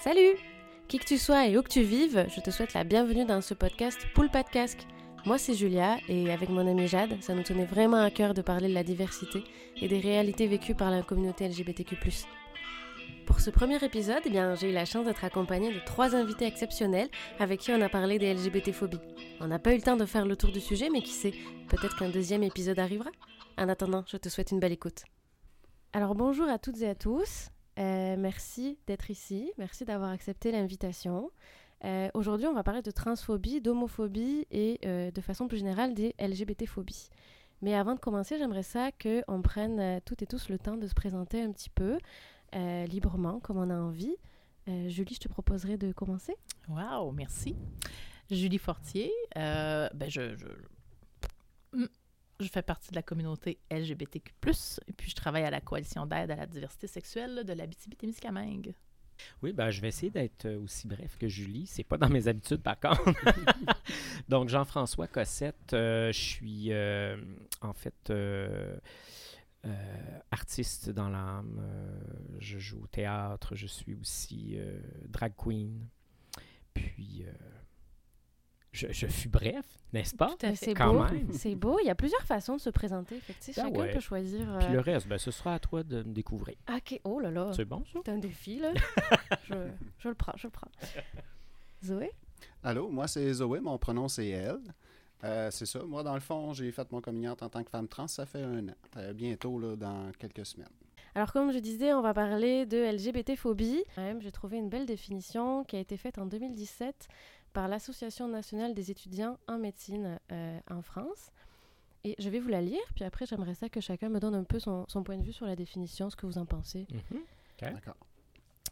Salut Qui que tu sois et où que tu vives, je te souhaite la bienvenue dans ce podcast Poule pas de casque. Moi c'est Julia et avec mon amie Jade, ça nous tenait vraiment à cœur de parler de la diversité et des réalités vécues par la communauté LGBTQ+. Pour ce premier épisode, eh bien, j'ai eu la chance d'être accompagnée de trois invités exceptionnels avec qui on a parlé des LGBT-phobies. On n'a pas eu le temps de faire le tour du sujet, mais qui sait, peut-être qu'un deuxième épisode arrivera. En attendant, je te souhaite une belle écoute. Alors bonjour à toutes et à tous. Euh, merci d'être ici. Merci d'avoir accepté l'invitation. Euh, Aujourd'hui, on va parler de transphobie, d'homophobie et euh, de façon plus générale des LGBT-phobies. Mais avant de commencer, j'aimerais ça qu'on prenne toutes et tous le temps de se présenter un petit peu librement, comme on a envie. Julie, je te proposerais de commencer. Wow, merci. Julie Fortier, ben je. Je fais partie de la communauté LGBTQ+, et puis je travaille à la coalition d'aide à la diversité sexuelle de l'Abitibi-Témiscamingue. Oui, ben, je vais essayer d'être euh, aussi bref que Julie. C'est pas dans mes habitudes, par contre. Donc, Jean-François Cossette, euh, je suis euh, en fait euh, artiste dans l'âme. Je joue au théâtre. Je suis aussi drag queen. Puis, euh, je, je fus bref, n'est-ce pas? Tout à Mais fait. C'est Quand beau. même. C'est beau. Il y a plusieurs façons de se présenter. Effectivement, Ben chacun ouais. peut choisir. euh, Puis le reste, ben, ce sera à toi de me découvrir. Ok. Oh là là. C'est bon, ça? C'est un défi là. je, je le prends. Je le prends. Zoé? Allô, moi c'est Zoé, mon pronom c'est elle. Euh, c'est ça. Moi, dans le fond, j'ai fait mon communion en tant que femme trans, ça fait un an. Euh, bientôt, là, dans quelques semaines. Alors, comme je disais, on va parler de LGBT-phobie. Quand même, j'ai trouvé une belle définition qui a été faite en 2017 par l'Association nationale des étudiants en médecine euh, en France. Et je vais vous la lire, puis après, j'aimerais ça que chacun me donne un peu son, son point de vue sur la définition, ce que vous en pensez. Mhm. D'accord.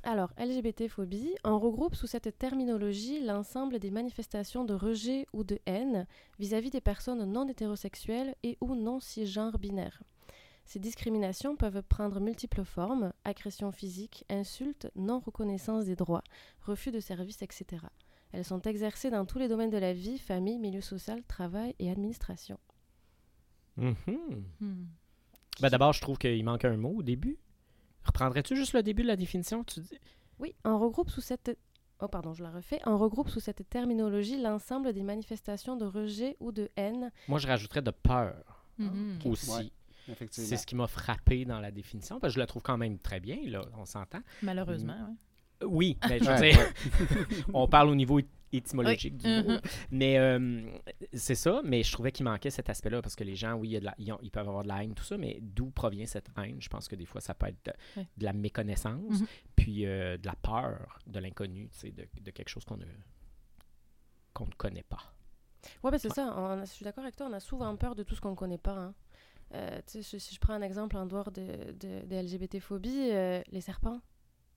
Alors, LGBT-phobie, on regroupe sous cette terminologie l'ensemble des manifestations de rejet ou de haine vis-à-vis des personnes non hétérosexuelles et ou non cisgenres binaires. Ces discriminations peuvent prendre multiples formes, agression physique, insultes, non-reconnaissance des droits, refus de services, etc. Elles sont exercées dans tous les domaines de la vie, famille, milieu social, travail et administration. Hmm. Ben, D'abord, je trouve qu'il manque un mot au début. Reprendrais-tu juste le début de la définition? Tu dis... Oui, on regroupe sous cette Oh pardon, je la refais. On regroupe sous cette terminologie l'ensemble des manifestations de rejet ou de haine Moi, je rajouterais de peur Mhm. Ok. aussi. Ouais. C'est ce qui m'a frappé dans la définition, parce que je la trouve quand même très bien, là, on s'entend. Malheureusement, Mm. oui. Oui, mais je veux Ouais, dire, ouais. on parle au niveau étymologique du mot. Mhm. Mais euh, c'est ça, mais je trouvais qu'il manquait cet aspect-là, parce que les gens, oui, il y a de la- ils, ont- ils peuvent avoir de la haine, tout ça, mais d'où provient cette haine? Je pense que des fois, ça peut être de, de la méconnaissance, Mhm. puis euh, de la peur de l'inconnu, tu sais, de, de quelque chose qu'on ne, qu'on ne connaît pas. Ouais, ben c'est ça. on a- je suis d'accord avec toi. On a souvent peur de tout ce qu'on ne connaît pas. hein. Euh, si- je prends un exemple en dehors de, de, des LGBT-phobies, euh, les serpents.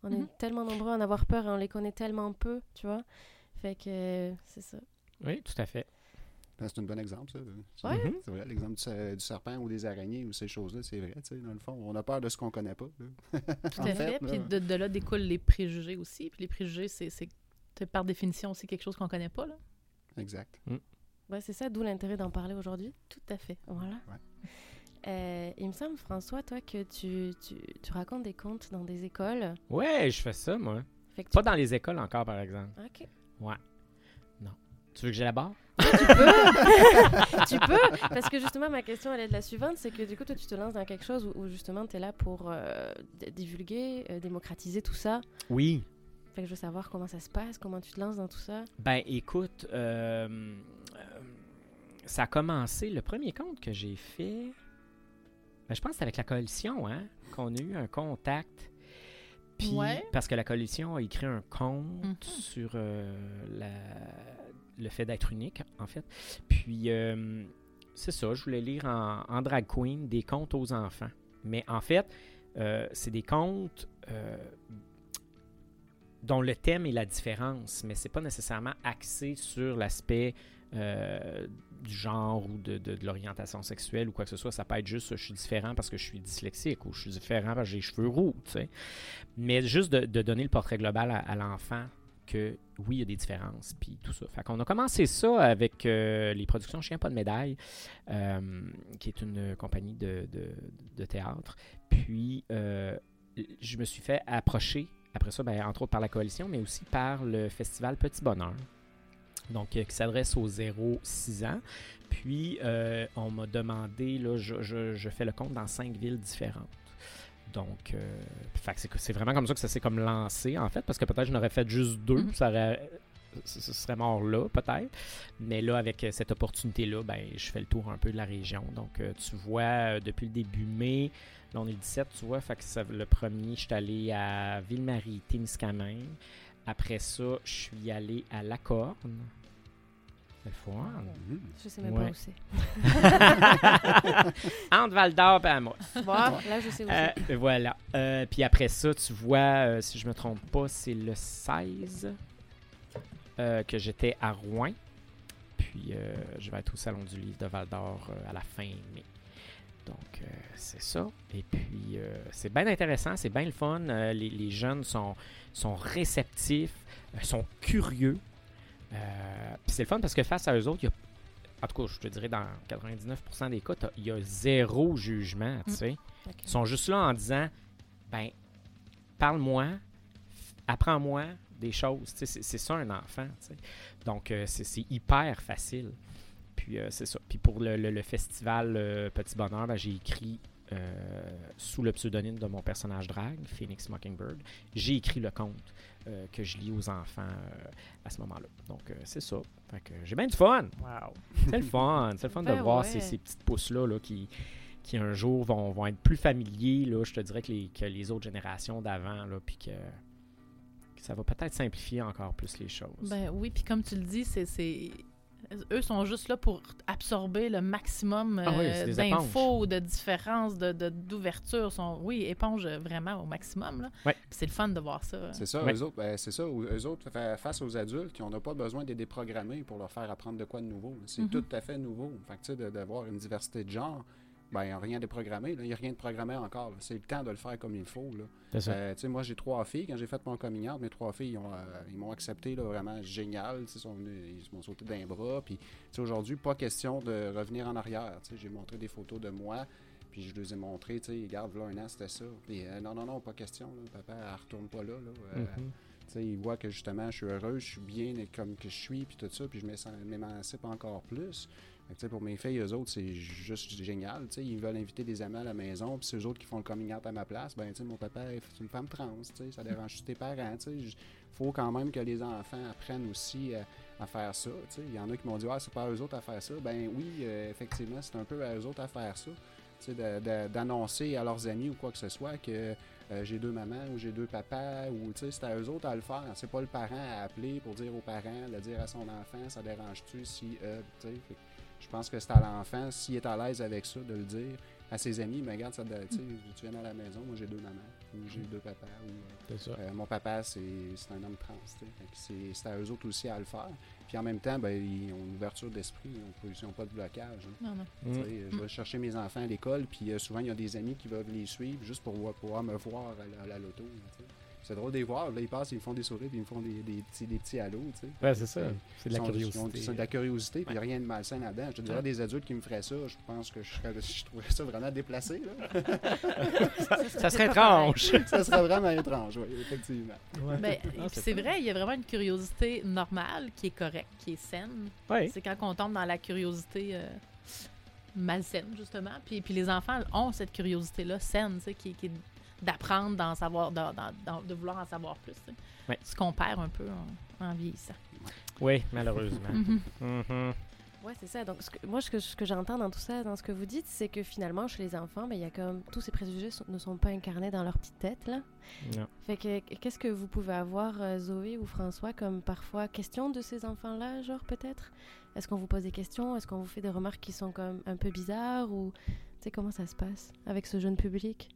On Mhm. est tellement nombreux à en avoir peur et on les connaît tellement peu, tu vois. Fait que euh, c'est ça. Oui, tout à fait. Ben, c'est un bon exemple, ça. C'est- Ouais. Mhm. C'est vrai, l'exemple du, ser- du serpent ou des araignées ou ces choses-là, c'est vrai, tu sais, dans le fond. On a peur de ce qu'on connaît pas. là. Tout à fait. Puis de, de là découlent les préjugés aussi. Puis les préjugés, c'est par définition aussi quelque chose qu'on connaît pas. Là. Exact. Ouais, c'est ça, d'où l'intérêt d'en parler aujourd'hui. Tout à fait. Voilà. Ouais. Euh, il me semble, François, toi, que tu, tu, tu racontes des contes dans des écoles. Ouais, je fais ça, moi. Fait que tu- Pas dans les écoles encore, par exemple. Ok. Tu veux que j'élabore? tu peux, tu peux, parce que justement ma question elle est de la suivante, c'est que du coup toi tu te lances dans quelque chose où, où justement tu es là pour euh, divulguer, euh, démocratiser tout ça. Oui. Fait que je veux savoir comment ça se passe, comment tu te lances dans tout ça. Ben, écoute, ça a commencé. Le premier compte que j'ai fait, ben, je pense que c'est avec la coalition, hein, qu'on a eu un contact. Puis, Ouais. parce que la coalition a écrit un compte Mhm. sur euh, la- le fait d'être unique, en fait. Puis, euh, c'est ça, je voulais lire en, en drag queen des contes aux enfants. Mais en fait, euh, c'est des contes dont le thème est la différence, mais c'est pas nécessairement axé sur l'aspect euh, du genre ou de, de- l'orientation sexuelle ou quoi que ce soit. Ça peut être juste je suis différent parce que je suis dyslexique ou je suis différent parce que j'ai les cheveux roux, tu sais. Mais juste de, de donner le portrait global à, l'enfant que oui, il y a des différences, puis tout ça. Fait qu'on a commencé ça avec euh, les productions Chien pas de médaille, euh, qui est une compagnie de, de- théâtre. Puis, je me suis fait approcher après ça, ben, entre autres par la coalition, mais aussi par le festival Petit Bonheur, donc euh, qui s'adresse aux 0-6 ans. Puis, euh, on m'a demandé, là, je, je- je fais le compte dans cinq villes différentes. Donc, euh, c'est, vraiment comme ça que ça s'est comme lancé, en fait, parce que peut-être je n'aurais fait juste deux, Mhm. ça aurait, ce serait mort là, peut-être. Mais là, avec cette opportunité-là, ben, je fais le tour un peu de la région. Donc, euh, tu vois, depuis le début mai, là, on est le 17, tu vois, fait que ça- le premier, je suis allé à Ville-Marie, Témiscamingue. Après ça, je suis allé à Lacorne. C'est le. Mhm. Je sais même Ouais. pas où c'est. Entre Val-d'Or et Amos. Bon, là, je sais où c'est. Euh, voilà. Euh, puis après ça, tu vois, euh, si je me trompe pas, c'est le 16 euh, que j'étais à Rouen. Puis euh, je vais être au Salon du Livre de Val d'Or euh, à la fin mai. Donc, euh, c'est ça. Et puis, euh, c'est bien intéressant, c'est bien le fun. Euh, les, les jeunes sont, sont réceptifs, euh, sont curieux. Euh, puis c'est le fun parce que face à eux autres, il y a, en tout cas, je te dirais dans 99% des cas, il y a zéro jugement, tu Mm. sais. Ils sont juste là en disant ben parle-moi, apprends-moi des choses. Tu sais, C'est ça un enfant. tu sais. Donc euh, c'est hyper facile. Puis euh, c'est ça. Puis pour le, le- le festival euh, Petit Bonheur, ben, j'ai écrit sous le pseudonyme de mon personnage drague, Phoenix Mockingbird, j'ai écrit le conte euh, que je lis aux enfants euh, à ce moment-là. Donc euh, c'est ça. Fait que j'ai bien du fun. Wow. C'est le fun. C'est le fun de Ben voir ces, ces petites pousses-là là, qui, qui un jour vont, vont être plus familiers, là, je te dirais, que les, que les autres générations d'avant, là, puis que, que ça va peut-être simplifier encore plus les choses. Ben oui, puis comme tu le dis, c'est, c'est- eux sont juste là pour absorber le maximum Ah oui, euh, d'infos, de différences, de, de- d'ouverture. Sont, oui, éponge vraiment au maximum. Là. C'est le fun de voir ça. C'est ça, Ouais. eux autres, ben, c'est ça. Eux autres, fa- face aux adultes, on n'a pas besoin de les déprogrammer pour leur faire apprendre de quoi de nouveau. C'est Mhm. tout à fait nouveau. Fait que, de- d'avoir une diversité de genre, ben, il n'y a rien de déprogrammé. Il n'y a rien de programmé encore. C'est le temps de le faire comme il faut. Là. Ça. Euh, moi, j'ai trois filles. Quand j'ai fait mon coming out, mes trois filles, ils ont, euh, ils m'ont accepté là, vraiment génial. Ils sont venus- ils m'ont sauté d'un bras. Puis, aujourd'hui, pas question de revenir en arrière. J'ai montré des photos de moi. Puis je les ai montrées, tu sais, regarde, là, un an, c'était ça. Puis, euh, non, non, non, pas question. Là. Papa, elle retourne pas là. là. Tu sais, il voit que justement, je suis heureux, je suis bien comme que je suis, puis tout ça, puis je m'émancipe encore plus. Pour mes filles, eux autres, c'est juste génial. Ils veulent inviter des amis à la maison, puis c'est eux autres qui font le coming out à ma place. Ben, mon papa, c'est une femme trans, ça dérange tes parents. Il faut quand même que les enfants apprennent aussi euh, à faire ça. Il y en a qui m'ont dit, ah, c'est pas à eux autres à faire ça. Ben oui, euh, effectivement, c'est un peu à eux autres à faire ça. D'annoncer à leurs amis ou quoi que ce soit que euh, j'ai deux mamans ou j'ai deux papas ou c'est à eux autres à le faire c'est pas le parent à appeler pour dire aux parents de dire à son enfant ça dérange-tu si euh, je pense que c'est à l'enfant s'il est à l'aise avec ça de le dire à ses amis mais regarde ça de- tu viens à la maison moi j'ai deux mamans ou j'ai deux papas ou euh, C'est ça. mon papa, c'est c'est un homme trans. C'est à eux autres aussi à le faire. Puis en même temps, ben, ils ont une ouverture d'esprit. Ils n'ont pas de blocage. hein. Non, non. Mm. Je vais chercher mes enfants à l'école, puis euh, souvent, il y a des amis qui veulent les suivre juste pour voir- pouvoir me voir à la, à la loto. C'est drôle de les voir. Là, ils passent, ils me font des sourires, puis ils me font des, des petits, des petits halos. tu sais. Ouais, c'est ça. Ouais. C'est de la curiosité. C'est de la curiosité, puis il n'y a rien de malsain là-dedans. Je te dirais, Ouais. des adultes qui me feraient ça, je pense que je, serais, je trouverais ça vraiment déplacé. Là. Ça serait étrange. ça serait vraiment étrange, oui, effectivement. Ben, et Ah, c'est vrai, il y a vraiment une curiosité normale qui est correcte, qui est saine. Ouais. C'est quand on tombe dans la curiosité euh, malsaine, justement. Puis, puis les enfants ont cette curiosité-là saine, tu sais, qui, qui est d'apprendre, d'en savoir, de vouloir en savoir plus. Ouais. Ce qu'on perd un peu en, en vieillissant. Oui, malheureusement. Mhm. Mhm. Ouais, c'est ça. Donc, ce que- moi, ce que, ce que j'entends dans tout ça, dans ce que vous dites, c'est que finalement, chez les enfants, ben, il y a comme tous ces préjugés sont- ne sont pas incarnés dans leur petite tête, là. Non. Fait que qu'est-ce que vous pouvez avoir, euh, Zoé ou François, comme parfois question de ces enfants-là, genre peut-être? Est-ce qu'on vous pose des questions? Est-ce qu'on vous fait des remarques qui sont comme un peu bizarres ou tu sais comment ça se passe avec ce jeune public?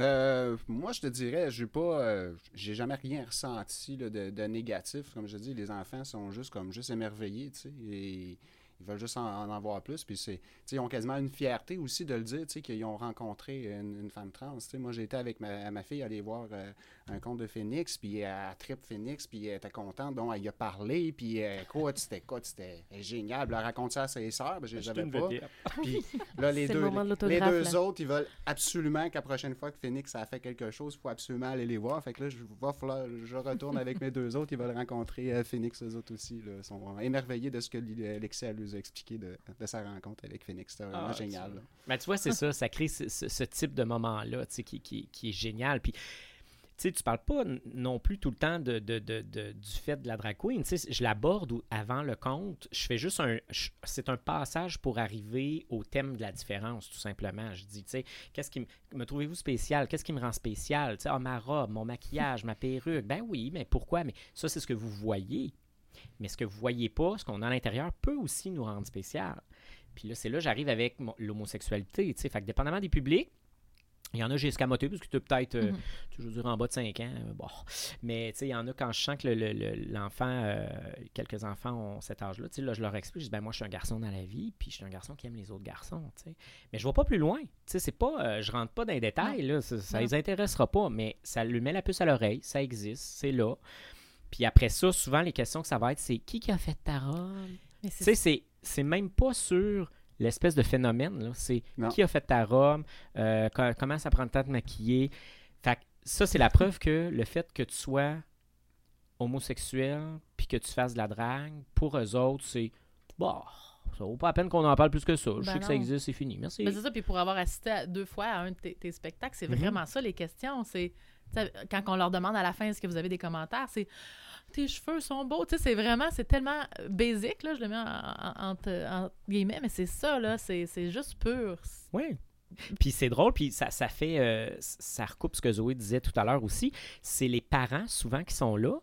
Euh, moi, je te dirais, j'ai pas, euh, j'ai jamais rien ressenti de, négatif. Comme je dis, les enfants sont juste comme juste émerveillés, tu et ils veulent juste en, en avoir plus. Puis c'est, ils ont quasiment une fierté aussi de le dire, tu qu'ils ont rencontré une, femme trans. Moi, j'ai été avec ma, ma fille aller voir euh, un conte de Phoenix, puis elle tripe Phoenix, puis elle était contente, donc elle y a parlé, puis euh, écoute, c'était écoute, c'était génial. Elle raconte ça à ses sœurs, ben, je les avais pas. Puis là, les le deux, les deux là. autres, ils veulent absolument qu'à la prochaine fois que Phoenix a fait quelque chose, il faut absolument aller les voir. Fait que là, je, va falloir- je retourne avec mes deux autres, ils veulent rencontrer euh, Phoenix, eux autres aussi. Là, Ils sont émerveillés de ce que Li- Alexis nous a expliqué de, de sa rencontre avec Phoenix. C'était vraiment Ah, génial. Mais tu vois, c'est ça, ça crée ce, ce- ce type de moment-là, tu sais, qui, qui, qui est génial. Puis, sais, tu parles pas non plus tout le temps du fait de la drag queen. Je l'aborde avant le conte. Je fais juste un. C'est un passage pour arriver au thème de la différence, tout simplement. Je dis, tu sais, qu'est-ce qui me, trouvez-vous spécial? Qu'est-ce qui me rend spécial? Tu ah, ma robe, mon maquillage, ma perruque. Ben oui, mais pourquoi? Mais ça, c'est ce que vous voyez. Mais ce que vous voyez pas, ce qu'on a à l'intérieur, peut aussi nous rendre spécial. Puis là, c'est là j'arrive avec l'homosexualité. Fait que dépendamment des publics, il y en a, j'ai escamoté parce que tu peut-être, euh, je veux dire, en bas de 5 ans. euh, bon. Mais tu sais, il y en a quand je sens que le- le- le- l'enfant, euh, quelques enfants ont cet âge-là. Tu sais, là, je leur explique, je dis, ben moi, je suis un garçon dans la vie, puis je suis un garçon qui aime les autres garçons. tu sais. Mais je vais pas plus loin. Tu sais, c'est pas, euh, je rentre pas dans les détails, là, ça, Non. les intéressera pas, mais ça lui met la puce à l'oreille, ça existe, c'est là. Puis après ça, souvent, les questions que ça va être, c'est qui qui a fait ta robe? Tu c'est sais, c'est même pas sur l'espèce de phénomène, là. C'est qui a fait ta robe, euh, co- comment ça prend le temps de maquiller. Fait que ça, c'est la preuve que le fait que tu sois homosexuel puis que tu fasses de la drague, pour eux autres, c'est bah, ça vaut pas la peine qu'on en parle plus que ça. Je Ben sais que ça existe, c'est fini. Merci. Mais c'est ça, puis pour avoir assisté à- deux fois à un de tes, tes spectacles, c'est Mhm. vraiment ça les questions. C'est quand on leur demande à la fin est-ce que vous avez des commentaires, c'est tes cheveux sont beaux. Tu sais, c'est vraiment, c'est tellement euh, basique là, je le mets en, guillemets, mais c'est ça là, c'est c'est juste pur. Oui. Puis c'est drôle, puis ça, ça fait. euh, ça recoupe ce que Zoé disait tout à l'heure aussi. C'est les parents, souvent, qui sont là,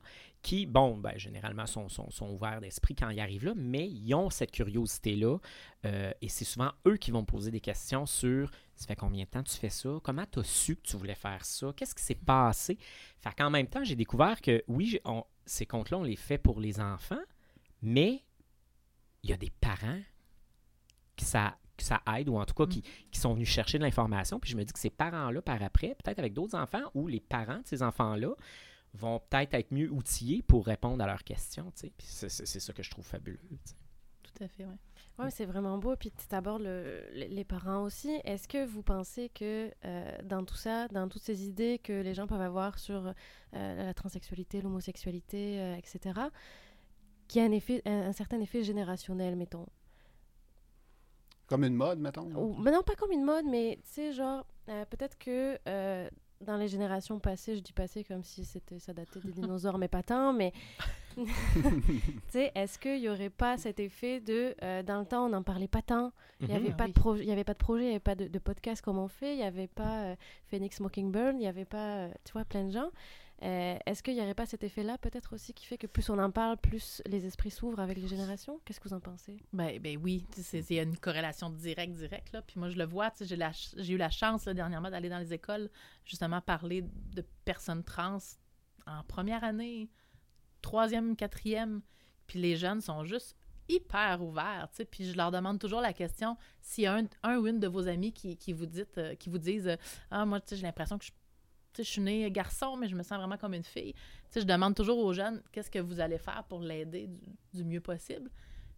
qui, bon, ben, généralement, sont, sont, sont ouverts d'esprit quand ils arrivent là, mais ils ont cette curiosité-là. euh, et c'est souvent eux qui vont poser des questions sur ça fait combien de temps tu fais ça? Comment tu as su que tu voulais faire ça? Qu'est-ce qui s'est passé Fait qu'en même temps, j'ai découvert que oui, on- ces contes-là, on les fait pour les enfants, mais il y a des parents que ça, que ça aide, ou en tout cas qui, qui sont venus chercher de l'information. Puis je me dis que ces parents-là, par après, peut-être avec d'autres enfants, ou les parents de ces enfants-là, vont peut-être être mieux outillés pour répondre à leurs questions. c'est, c'est- c'est ça que je trouve fabuleux. Tout à fait, ouais. Mais c'est vraiment beau. Puis tu abordes le- les parents aussi. Est-ce que vous pensez que euh, dans tout ça, dans toutes ces idées que les gens peuvent avoir sur euh, la transsexualité, l'homosexualité, euh, etc., qu'il y a un, effet, un, un certain effet générationnel, mettons? Comme une mode, mettons? là. Ou, mais non, pas comme une mode, mais tu sais, genre, peut-être que dans les générations passées, je dis passées comme si c'était ça datait des dinosaures, mais pas tant, mais est-ce qu'il n'y aurait pas cet effet de, euh, dans le temps, on n'en parlait pas tant, il n'y avait, Mhm. pas Oui. de pro- il y avait pas de projet, il n'y avait pas de, de podcast comme on fait, il n'y avait pas euh, Phoenix Mockingbird, il n'y avait pas, euh, tu vois, plein de gens. Euh, est-ce qu'il n'y aurait pas cet effet-là, peut-être aussi, qui fait que plus on en parle, plus les esprits s'ouvrent avec les générations? Qu'est-ce que vous en pensez? Ben, ben oui, il y a une corrélation directe, directe, là. Puis moi, je le vois, tu sais, j'ai, eu la chance, là, dernièrement, d'aller dans les écoles, justement, parler de personnes trans en première année, troisième, quatrième. Puis les jeunes sont juste hyper ouverts, tu sais. Puis je leur demande toujours la question, s'il y a un, un ou une de vos amis qui, qui vous, euh, qui vous disent, ah, moi, j'ai l'impression que je je suis née garçon, mais je me sens vraiment comme une fille. Je demande toujours aux jeunes qu'est-ce que vous allez faire pour l'aider du, mieux possible.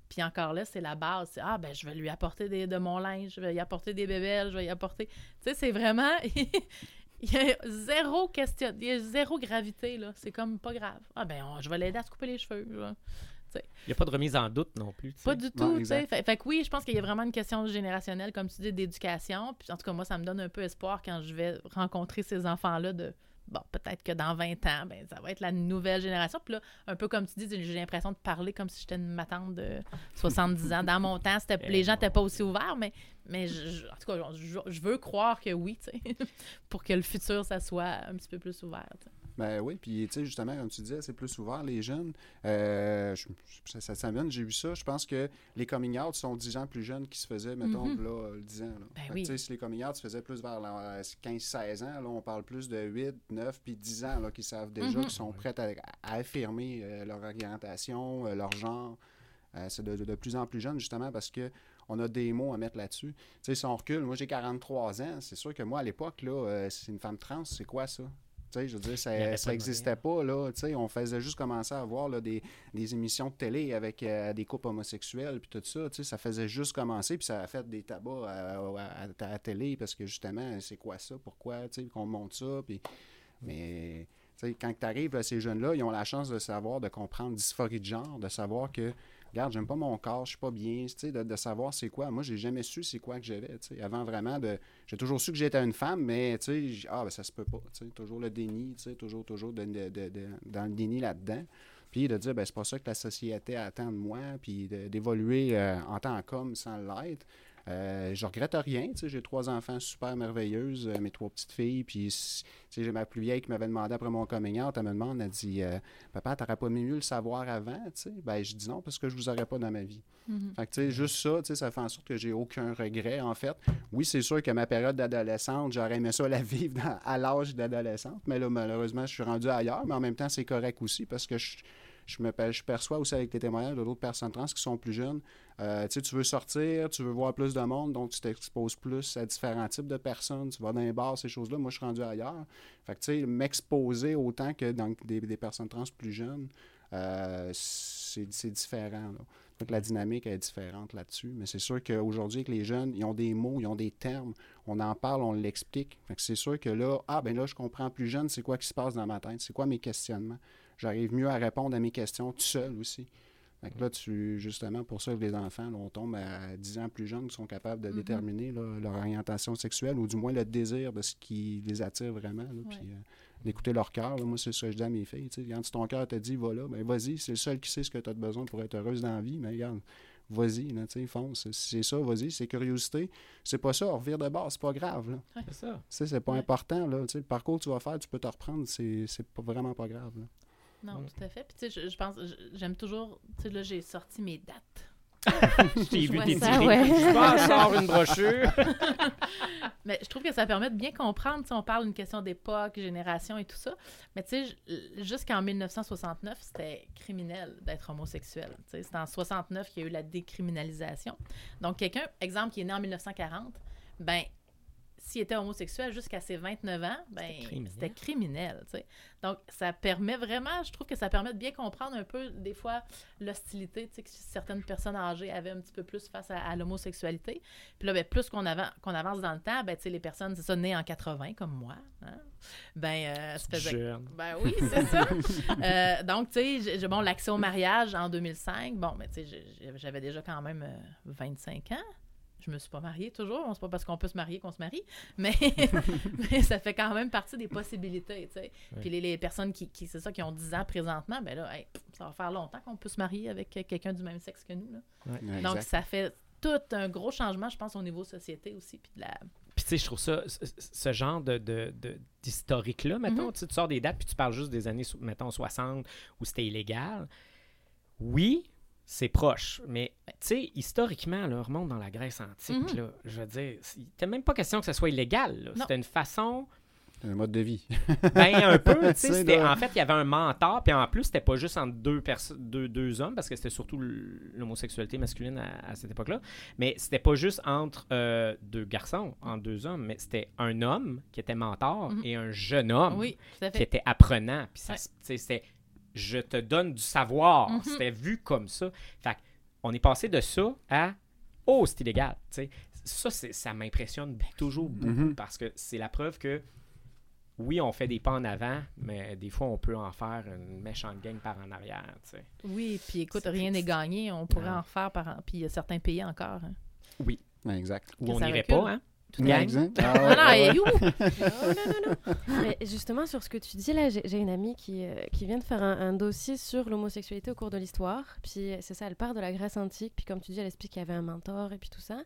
Puis encore là, c'est la base. C'est, ah, ben, je vais lui apporter des, de mon linge, je vais y apporter des bébelles, je vais y apporter. Tu sais, c'est vraiment. Il y a zéro question, il y a zéro gravité, là. C'est comme pas grave. Ah, ben, on- je vais l'aider à se couper les cheveux. Il n'y a pas de remise en doute non plus. Pas du tout, tu sais. fait que oui, je pense qu'il y a vraiment une question générationnelle, comme tu dis, d'éducation. Puis en tout cas, moi, ça me donne un peu espoir quand je vais rencontrer ces enfants-là de. Bon, peut-être que dans 20 ans, ben, ça va être la nouvelle génération. Puis là, un peu comme tu dis, j'ai l'impression de parler comme si j'étais une matante de 70 ans. Dans mon temps, c'était, les gens n'étaient pas aussi ouverts, mais, mais je, en tout cas, je, je veux croire que oui, pour que le futur, ça soit un petit peu plus ouvert. Ben oui, puis tu sais, justement, comme tu disais, c'est plus ouvert, les jeunes. Euh, je- ça, ça s'amène, j'ai vu ça. Je pense que les coming out sont 10 ans plus jeunes qui se faisaient, mettons, Mhm. là, euh, 10 ans. Là. Ben Fait oui. si les coming out se faisaient plus vers la- 15-16 ans, là, on parle plus de 8, 9, puis 10 ans, là, qui savent déjà, Mhm. qui sont prêts à, à affirmer euh, leur orientation, euh, leur genre. Euh, c'est de, de- de plus en plus jeune, justement, parce que on a des mots à mettre là-dessus. Tu sais, si on recule, moi j'ai 43 ans, c'est sûr que moi, à l'époque, là, euh, c'est une femme trans, c'est quoi ça? Je veux dire, ça n'existait pas, là. On faisait juste commencer à voir là, des, des émissions de télé avec euh, des couples homosexuels, puis tout ça. Ça faisait juste commencer, puis ça a fait des tabacs à, à- à la télé, parce que justement, c'est quoi ça, pourquoi, qu'on monte ça, puis... Mais, quand tu arrives, ces jeunes-là, ils ont la chance de savoir, de comprendre dysphorie de genre, de savoir que, regarde, j'aime pas mon corps, je suis pas bien, tu de, savoir c'est quoi. Moi, j'ai jamais su c'est quoi que j'avais, tu avant vraiment de... J'ai toujours su que j'étais une femme, mais, tu sais, ah, ben ça se peut pas, toujours le déni, tu toujours, toujours de- de- dans le déni là-dedans. Puis de dire, ben c'est pas ça que la société attend de moi, puis d'évoluer euh, en tant qu'homme sans l'être. Euh, je regrette rien, j'ai trois enfants super merveilleuses, euh, mes trois petites filles, puis j'ai ma plus vieille qui m'avait demandé après mon coming out, elle me demande, elle dit, euh, papa, t'aurais pas mieux le savoir avant? Ben, je dis non, parce que je vous aurais pas dans ma vie. Mhm. Fait que, juste ça, ça fait en sorte que j'ai aucun regret, en fait. Oui, c'est sûr que ma période d'adolescente, j'aurais aimé ça la vivre dans- à l'âge d'adolescente, mais là, malheureusement, je suis rendu ailleurs, mais en même temps, c'est correct aussi parce que je, je me je perçois aussi avec les témoignages de d'autres personnes trans qui sont plus jeunes. Euh, tu veux sortir, tu veux voir plus de monde, donc tu t'exposes plus à différents types de personnes, tu vas dans les bars, ces choses-là. Moi, je suis rendu ailleurs. Fait que, tu sais, m'exposer autant que dans des, personnes trans plus jeunes, euh, c'est différent. Là. Donc la dynamique est différente là-dessus. Mais c'est sûr qu'aujourd'hui, avec les jeunes, ils ont des mots, ils ont des termes. On en parle, on l'explique. Que c'est sûr que là, ah ben là, je comprends plus jeune, c'est quoi qui se passe dans ma tête, c'est quoi mes questionnements? J'arrive mieux à répondre à mes questions tout seul aussi. Fait que là, tu, justement, pour ça, les enfants, là, on tombe à 10 ans plus jeunes qui sont capables de Mhm. déterminer là, leur orientation sexuelle ou du moins le désir de ce qui les attire vraiment. là, Puis euh, d'écouter leur cœur. Moi, c'est ce que je dis à mes filles. tu sais, Quand ton cœur te dit, va là, ben vas-y, c'est le seul qui sait ce que tu as besoin pour être heureuse dans la vie. Mais regarde, vas-y, tu fonce. Si c'est ça, vas-y, c'est curiosité. C'est pas ça, revire de base, c'est pas grave. Là. C'est ça. C'est pas Ouais. important. Là, le parcours que tu vas faire, tu peux te reprendre, c'est c'est pas, vraiment pas grave. là. Non, Mm. tout à fait. Puis, tu sais, je, je pense, j'aime toujours, tu sais, là, j'ai sorti mes dates. Je t'ai Je vu vois t'étirer. ça, ouais. Je pense sort une brochure. Mais je trouve que ça permet de bien comprendre, tu sais, on parle d'une question d'époque, génération et tout ça. Mais tu sais, jusqu'en 1969, c'était criminel d'être homosexuel. Tu sais, c'est en 69 qu'il y a eu la décriminalisation. Donc, quelqu'un, exemple, qui est né en 1940, ben s'il était homosexuel jusqu'à ses 29 ans, ben C'était criminel. c'était criminel, tu sais. Donc, ça permet vraiment, je trouve que ça permet de bien comprendre un peu, des fois, l'hostilité, tu sais, que certaines personnes âgées avaient un petit peu plus face à, à l'homosexualité. Puis là, ben, plus qu'on avan- qu'on avance dans le temps, ben, tu sais, les personnes, c'est ça, nées en 80, comme moi, hein, ben, euh, ça faisait Jeune. ben oui, c'est ça. Euh, donc, tu sais, bon, l'accès au mariage en 2005, bon, mais tu sais, j'avais déjà quand même euh, 25 ans. Je me suis pas mariée toujours. C'est pas parce qu'on peut se marier qu'on se marie, mais, mais ça fait quand même partie des possibilités, tu sais. Ouais. Puis les, les personnes qui, qui c'est ça, qui ont 10 ans présentement, ben là, hey, ça va faire longtemps qu'on peut se marier avec quelqu'un du même sexe que nous, là. Donc, exact. ça fait tout un gros changement, je pense, au niveau société aussi, puis de la... Puis tu sais, je trouve ça, ce, ce genre de, de, de- d'historique-là, mettons, Mhm. tu sais, tu sors des dates, puis tu parles juste des années, mettons, 60, où c'était illégal. Oui, c'est proche, mais tu sais, historiquement, là, remonte dans la Grèce antique, Mhm. là, je veux dire, il n'était même pas question que ça soit illégal. C'était une façon, Un mode de vie. ben un peu, tu sais, c'était- en fait, il y avait un mentor, puis en plus, c'était pas juste entre deux, perso- deux, deux hommes, parce que c'était surtout l'homosexualité masculine à, à cette époque-là, mais c'était pas juste entre euh, deux garçons, entre deux hommes, mais c'était un homme qui était mentor Mhm. et un jeune homme Oui, qui était apprenant. Puis ça, Ouais. c'était je te donne du savoir. Mhm. C'était vu comme ça. Fait que on est passé de ça à oh, c'est illégal. tu sais. Ça, ça m'impressionne toujours beaucoup Mhm. parce que c'est la preuve que oui, on fait des pas en avant, mais des fois, on peut en faire une méchante gang par en arrière. tu sais. Oui, puis écoute, rien n'est gagné. On pourrait Non. en refaire par an. Puis il y a certains pays encore. hein. Ouais, exact. Ou Que on n'irait pas, hein? Tout fait. Exact. Ah Ah, ouais, non, ouais, et? Mais justement, sur ce que tu dis là, j'ai j'ai une amie qui, euh, qui vient de faire un, un dossier sur l'homosexualité au cours de l'histoire. Puis c'est ça, elle part de la Grèce antique. Puis comme tu dis, elle explique qu'il y avait un mentor et puis tout ça.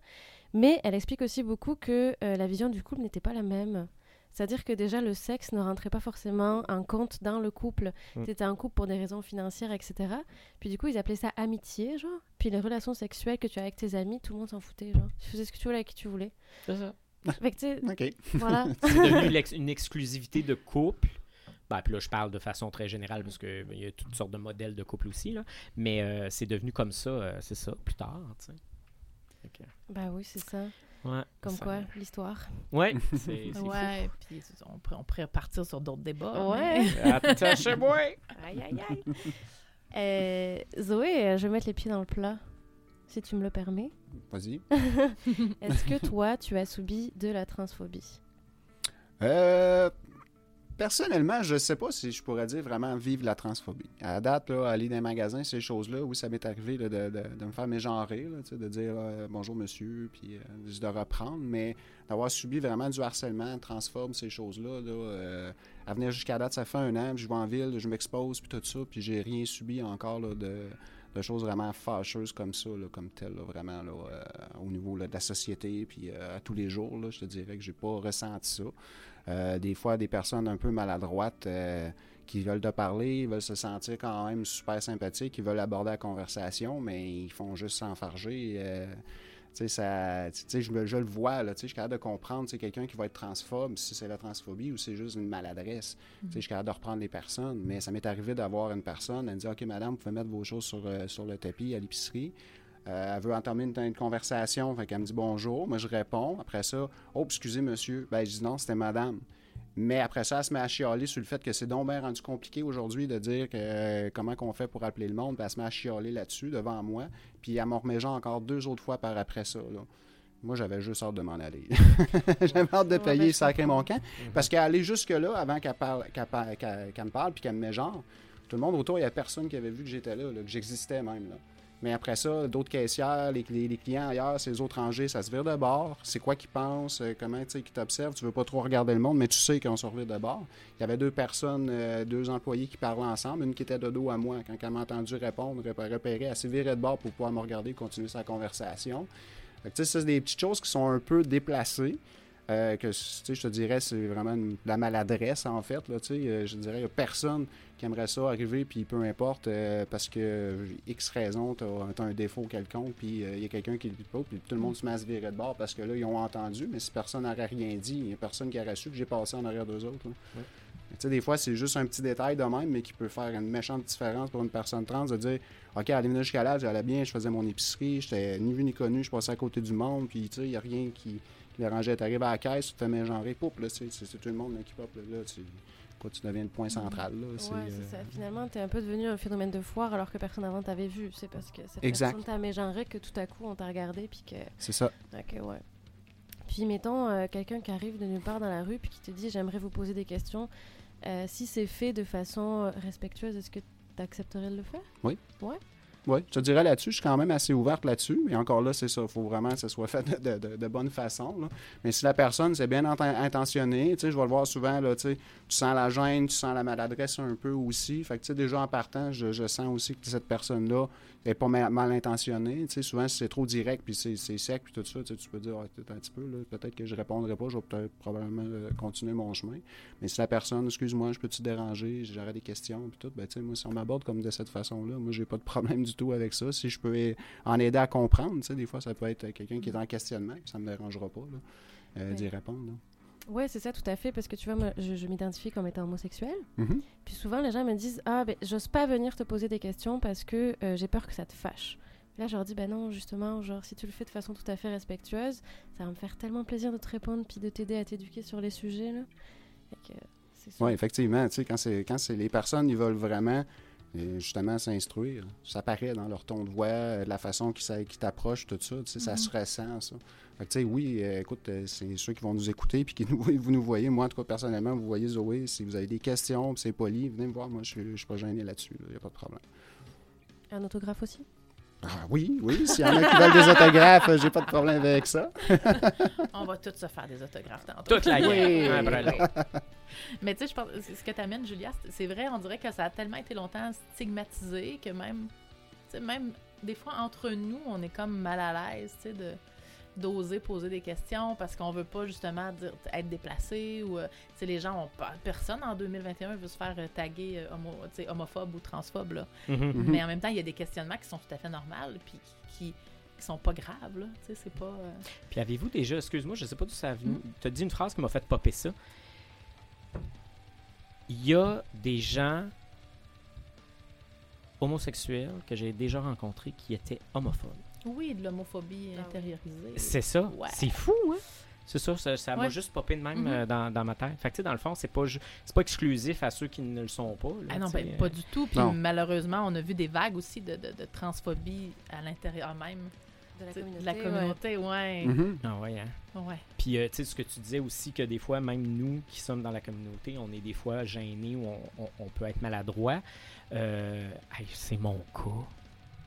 Mais elle explique aussi beaucoup que euh, la vision du couple n'était pas la même. C'est-à-dire que déjà, le sexe ne rentrait pas forcément en compte dans le couple. Mm. Tu étais en couple pour des raisons financières, etc. Puis du coup, ils appelaient ça amitié, genre. Puis les relations sexuelles que tu as avec tes amis, tout le monde s'en foutait, genre. Tu faisais ce que tu voulais avec qui tu voulais. C'est ça. Fait que tu sais, OK. voilà. C'est devenu une exclusivité de couple. Ben, puis là, je parle de façon très générale parce qu'il y a toutes sortes de modèles de couple aussi. Là. Mais euh, c'est devenu comme ça, euh, c'est ça, plus tard. tu sais. Que- Bah oui, c'est ça. Ouais, Comme ça- quoi, l'histoire. Ouais, c'est c'est fou. Ouais, puis on pourrait, on pourrait partir sur d'autres débats. Ouais. mais- Attachez-moi! Aïe, aïe, aïe. Euh, Zoé, euh, je vais mettre les pieds dans le plat, si tu me le permets. Vas-y. Est-ce que toi, tu as subi de la transphobie? Euh, personnellement, je sais pas si je pourrais dire vraiment vivre la transphobie. À la date, là, aller dans les magasins, ces choses-là, oui, ça m'est arrivé de, de- me faire mégenrer, de dire euh, bonjour monsieur, puis euh, de reprendre, mais d'avoir subi vraiment du harcèlement transphobe, ces choses-là, là, euh, à venir jusqu'à date, ça fait un an, je vais en ville, je m'expose, puis tout ça, puis j'ai rien subi encore de, de choses vraiment fâcheuses comme ça, comme tel, vraiment, au niveau de la société, puis à tous les jours, je te dirais que j'ai pas ressenti ça. Euh, des fois, des personnes un peu maladroites euh, qui veulent te parler, veulent se sentir quand même super sympathiques, ils veulent aborder la conversation, mais ils font juste s'enfarger. euh, tu sais, je, je le vois, là, je suis capable de comprendre, c'est quelqu'un qui va être transphobe, si c'est la transphobie ou c'est juste une maladresse. Tu sais, je suis capable de reprendre les personnes, mais ça m'est arrivé d'avoir une personne, elle me dit, OK, madame, vous pouvez mettre vos choses sur, euh, sur le tapis à l'épicerie. Euh, elle veut entamer une, une conversation, fait qu'elle me dit bonjour. Moi, je réponds. Après ça, oh, excusez, monsieur. Ben, je dis non, c'était madame. Mais après ça, elle se met à chialer sur le fait que c'est donc bien rendu compliqué aujourd'hui de dire que, euh, comment qu'on fait pour appeler le monde. Elle se met à chialer là-dessus devant moi. Puis elle m'en remet genre encore deux autres fois par après ça. là. Moi, j'avais juste hâte de m'en aller. j'avais hâte de payer comprends. mon camp. Parce qu'aller jusque-là, avant qu'elle parle- qu'elle parle- qu'elle- qu'elle me parle puis qu'elle me met genre, tout le monde autour, il n'y a personne qui avait vu que j'étais là, là, que j'existais même. Là. Mais après ça, d'autres caissières, les, clients ailleurs, ces autres rangées, ça se vire de bord. C'est quoi qu'ils pensent, euh, comment tu sais, qu'ils t'observent? Tu veux pas trop regarder le monde, mais tu sais qu'on se revire de bord. Il y avait deux personnes, euh, deux employés qui parlaient ensemble, une qui était de dos à moi. Quand elle m'a entendu répondre, rep- repérer, elle s'est virée de bord pour pouvoir me regarder et continuer sa conversation. Tu sais, c'est des petites choses qui sont un peu déplacées. Euh, que je te dirais, c'est vraiment une- la maladresse, en fait. Là. Euh, je dirais, il n'y a personne qui aimerait ça arriver, puis peu importe, euh, parce que euh, X raison, tu as, un défaut quelconque, puis il y a quelqu'un qui le dit pas, puis tout le monde se met à se virer de bord parce que là, ils ont entendu, mais si personne n'aurait rien dit, il n'y a personne qui aurait su que j'ai passé en arrière d'eux autres. là. Ouais. Des fois, c'est juste un petit détail de même, mais qui peut faire une méchante différence pour une personne trans de dire OK, est venue jusqu'à là, j'allais bien, je faisais mon épicerie, j'étais ni vu ni connu, je passais à côté du monde, puis tu sais, il n'y a rien qui, qui dérangeait. Tu arrives à la caisse, tu te mégenrer, poup, là, tu c'est tout le monde là, qui pop, là, là, tu, quoi, tu deviens le point central, là. Ouais, c'est, c'est euh, ça. Finalement, t'es un peu devenu un phénomène de foire alors que personne avant t'avait vu. C'est parce que cette Exact. personne t'a mégenré que tout à coup on t'a regardé puis que. c'est ça. Ok, ouais. Puis mettons euh, quelqu'un qui arrive de nulle part dans la rue puis qui te dit j'aimerais vous poser des questions. Euh, si c'est fait de façon respectueuse, est-ce que tu accepterais de le faire? Oui, je te dirais là-dessus, je suis quand même assez ouverte là-dessus. Mais encore là, c'est ça. Il faut vraiment que ce soit fait de, bonne façon. Mais si la personne, c'est bien inten- intentionné, tu sais, je vais le voir souvent, là, tu sens la gêne, tu sens la maladresse un peu aussi. Fait que, déjà en partant, je, sens aussi que cette personne-là n'est pas ma- mal intentionnée. Souvent, si c'est trop direct, puis c'est sec, puis tout ça, tu peux dire, Ah, un petit peu, peut-être que je répondrai pas, je vais peut-être probablement euh, continuer mon chemin. Mais si la personne, excuse-moi, je peux te déranger, j'aurais des questions, puis tout, ben, moi, si on m'aborde comme de cette façon-là, moi, j'ai pas de problème du tout avec ça. Si je peux en aider à comprendre, des fois, ça peut être quelqu'un qui est en questionnement, ça me dérangera pas, euh, Ouais. d'y répondre. là. Ouais, c'est ça, tout à fait. Parce que tu vois, moi, je, je m'identifie comme étant homosexuelle. Mhm. Puis souvent, les gens me disent Ah, ben, j'ose pas venir te poser des questions parce que euh, j'ai peur que ça te fâche. Là, je leur dis Ben non, justement, genre, si tu le fais de façon tout à fait respectueuse, ça va me faire tellement plaisir de te répondre puis de t'aider à t'éduquer sur les sujets, là. Fait que, c'est ça. Oui, effectivement, tu sais, quand c'est quand c'est les personnes, ils veulent vraiment euh, justement s'instruire. Ça paraît dans leur ton de voix, euh, la façon qu'ils qu'ils t'approchent, tout ça, sais, ça se ressent, ça. Fait que, oui, euh, écoute, euh, c'est ceux qui vont nous écouter puis qui nous, vous nous voyez. Moi, en tout cas, personnellement, vous voyez Zoé, si vous avez des questions, c'est poli, venez me voir. Moi, je je suis pas gêné là-dessus, il n'y a pas de problème. Un autographe aussi? Ah oui, oui, s'il y en a qui veulent des autographes, euh, j'ai pas de problème avec ça. On va tous se faire des autographes tantôt. Toute la Oui. Après l'autre. Mais tu sais, je pense ce que tu amènes, Julia, c'est- c'est vrai, on dirait que ça a tellement été longtemps stigmatisé que même, tu sais, même des fois entre nous, on est comme mal à l'aise, tu sais, de d'oser poser des questions parce qu'on veut pas justement dire, être déplacé ou euh, tu sais les gens ont pas personne en 2021 veut se faire euh, taguer euh, homo, homophobe ou transphobe là. Mhm. Mhm. mais en même temps il y a des questionnements qui sont tout à fait normaux puis qui, qui sont pas graves là tu sais c'est pas euh, Puis avez-vous déjà, excuse-moi, je sais pas d'où ça a venu, Mm. tu as dit une phrase qui m'a fait popper ça. Il y a des gens homosexuels que j'ai déjà rencontrés qui étaient homophobes. Oui, de l'homophobie Ah intériorisée. C'est ça. Ouais. C'est fou, hein? C'est ça, ça ça m'a juste popé de même Mhm. euh, dans, dans ma tête. Fait que, tu sais, dans le fond, c'est pas, pas exclusif à ceux qui ne le sont pas. là, Ah non, ben, euh, pas du tout. Puis Non. malheureusement, on a vu des vagues aussi de, de, de transphobie à l'intérieur même De la communauté. de la ouais. communauté. Ouais. Mhm. Ah ouais, hein? ouais. Puis, euh, tu sais, ce que tu disais aussi, que des fois, même nous qui sommes dans la communauté, on est des fois gênés ou on, on- on peut être maladroit. Euh, hey, c'est mon cas.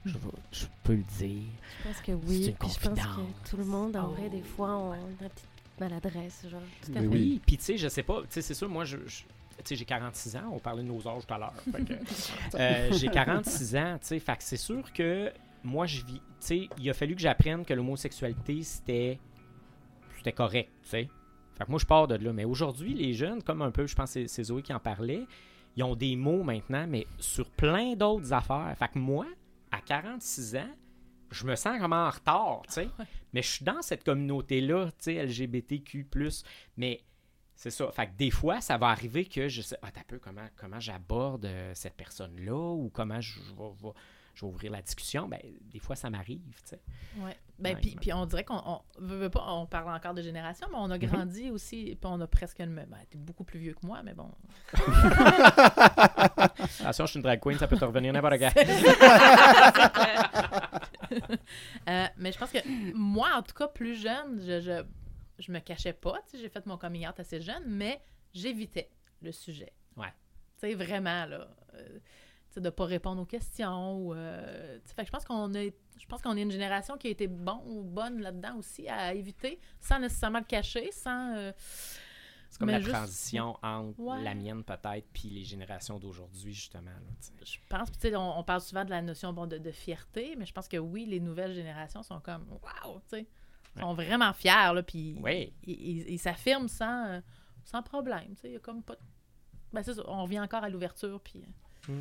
Je, vais- je peux le dire. Je pense que C'est oui. une Puis je pense que tout le monde, en Oh. vrai, des fois, on a une petite maladresse. Genre. Tout à Mais fait. oui. Puis tu sais, je sais pas, tu sais, c'est sûr, moi, je, je- tu sais, j'ai 46 ans, on parlait de nos âges tout à l'heure. Euh, j'ai 46 ans, tu sais, fait que c'est sûr que moi, je vis, tu sais, il a fallu que j'apprenne que l'homosexualité, c'était, c'était correct, tu sais. Fait que moi, je pars de là. Mais aujourd'hui, les jeunes, comme un peu, je pense que c'est- Zoé qui en parlait, ils ont des mots maintenant, mais sur plein d'autres affaires. Fait que moi, 46 ans, je me sens comme en retard, tu sais. Ouais. Mais je suis dans cette communauté-là, tu sais, LGBTQ+. Mais c'est ça. Fait que des fois, ça va arriver que je sais, ah, t'as peu comment, comment j'aborde euh, cette personne-là ou comment je, je vais, vais- je vais ouvrir la discussion? Ben, des fois, ça m'arrive, tu sais. Ouais. Ben, puis, on dirait qu'on on, veut- veut pas, on parle encore de génération, mais on a Mhm. grandi aussi, puis on a presque le même. Ben, t'es beaucoup plus vieux que moi, mais bon. Attention, je suis une drag queen, ça peut te revenir n'importe quand. Euh, mais je pense que moi, en tout cas, plus jeune, je, je, je me cachais pas. tu sais, J'ai fait mon coming out assez jeune, mais j'évitais le sujet. Ouais. Tu sais, vraiment, là. euh, de pas répondre aux questions. Ou, euh, fait que je pense qu'on a, je pense qu'on est une génération qui a été bon ou bonne là-dedans aussi à éviter, sans nécessairement le cacher, sans. euh, C'est comme mais la juste- transition entre Ouais. la mienne, peut-être, puis les générations d'aujourd'hui, justement. là, je pense, tu sais, on, on parle souvent de la notion bon, de, de fierté, mais je pense que oui, les nouvelles générations sont comme waouh, tu sais, sont vraiment fiers, là, puis ils s'affirment sans, euh, sans problème, tu sais, il y a comme pas. de- Ben, ça, on revient encore à l'ouverture, puis. euh,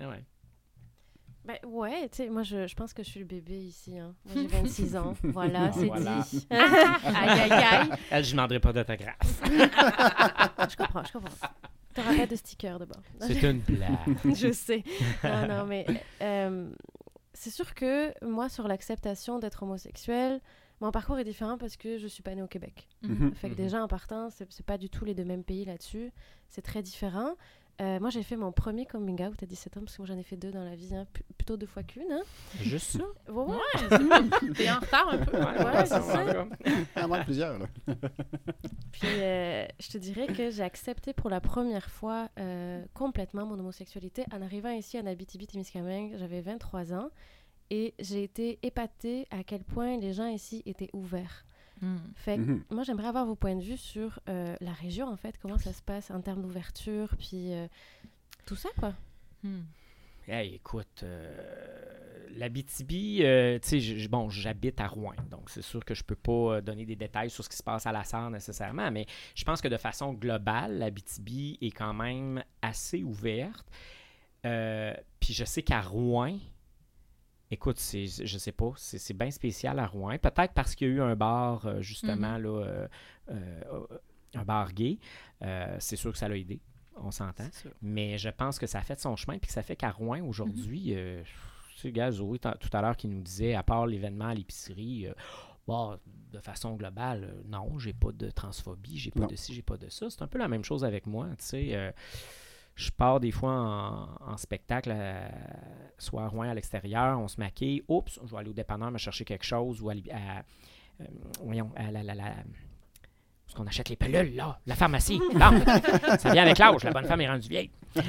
Ah ouais. Ben ouais, tu sais, moi je, je pense que je suis le bébé ici. Hein. Moi j'ai 26 ans. Voilà, c'est voilà. dit. aïe aïe aïe. Elle, je ne demanderai pas d'autographe. Je comprends, je comprends. T'auras pas de sticker de bord. C'est une blague. je sais. Non, non, mais euh, c'est sûr que moi, sur l'acceptation d'être homosexuel, mon parcours est différent parce que je suis pas née au Québec. Mhm. Fait que Mhm. déjà, en partant, c'est c'est pas du tout les deux mêmes pays là-dessus. C'est très différent. Euh, moi, j'ai fait mon premier coming out à 17 ans, parce que moi, j'en ai fait deux dans la vie, hein, plutôt deux fois qu'une. Hein. Juste ça? Ouais, ouais. T'es en retard un peu. Ouais, Ouais, c'est ça. en. À moins de plusieurs, là. Puis, euh, je te dirais que j'ai accepté pour la première fois euh, complètement mon homosexualité en arrivant ici en Abitibi-Témiscamingue. J'avais 23 ans et j'ai été épatée à quel point les gens ici étaient ouverts. Mm. Fait que Mhm. moi, j'aimerais avoir vos points de vue sur euh, la région, en fait, comment ça se passe en termes d'ouverture, puis euh, tout ça, quoi. Mm. Hey, écoute, euh, l'Abitibi, euh, tu sais, bon, j'habite à Rouen, donc c'est sûr que je peux pas euh, donner des détails sur ce qui se passe à la Sarre nécessairement, mais je pense que de façon globale, l'Abitibi est quand même assez ouverte. Euh, Puis je sais qu'à Rouen, écoute, c'est, je sais pas, c'est, c'est bien spécial à Rouen. Peut-être parce qu'il y a eu un bar, euh, justement, là, euh, euh, un bar gay. Euh, c'est sûr que ça l'a aidé, on s'entend. Mais je pense que ça a fait son chemin, puis que ça fait qu'à Rouen, aujourd'hui, tu sais, gars, Zoé, tout à l'heure, qui nous disait, à part l'événement à l'épicerie, euh, bon, de façon globale, euh, non, j'ai pas de transphobie, j'ai pas Non. de ci, j'ai pas de ça. C'est un peu la même chose avec moi, tu sais. euh, je pars des fois en, en spectacle, à- soit à Rouen à l'extérieur, on se maquille. Oups, je vais aller au dépanneur me chercher quelque chose ou à, à, euh, voyons, à la, qu'on achète les pilules, là? La pharmacie. Bon, ça vient avec l'âge. La bonne femme est rendue vieille. tu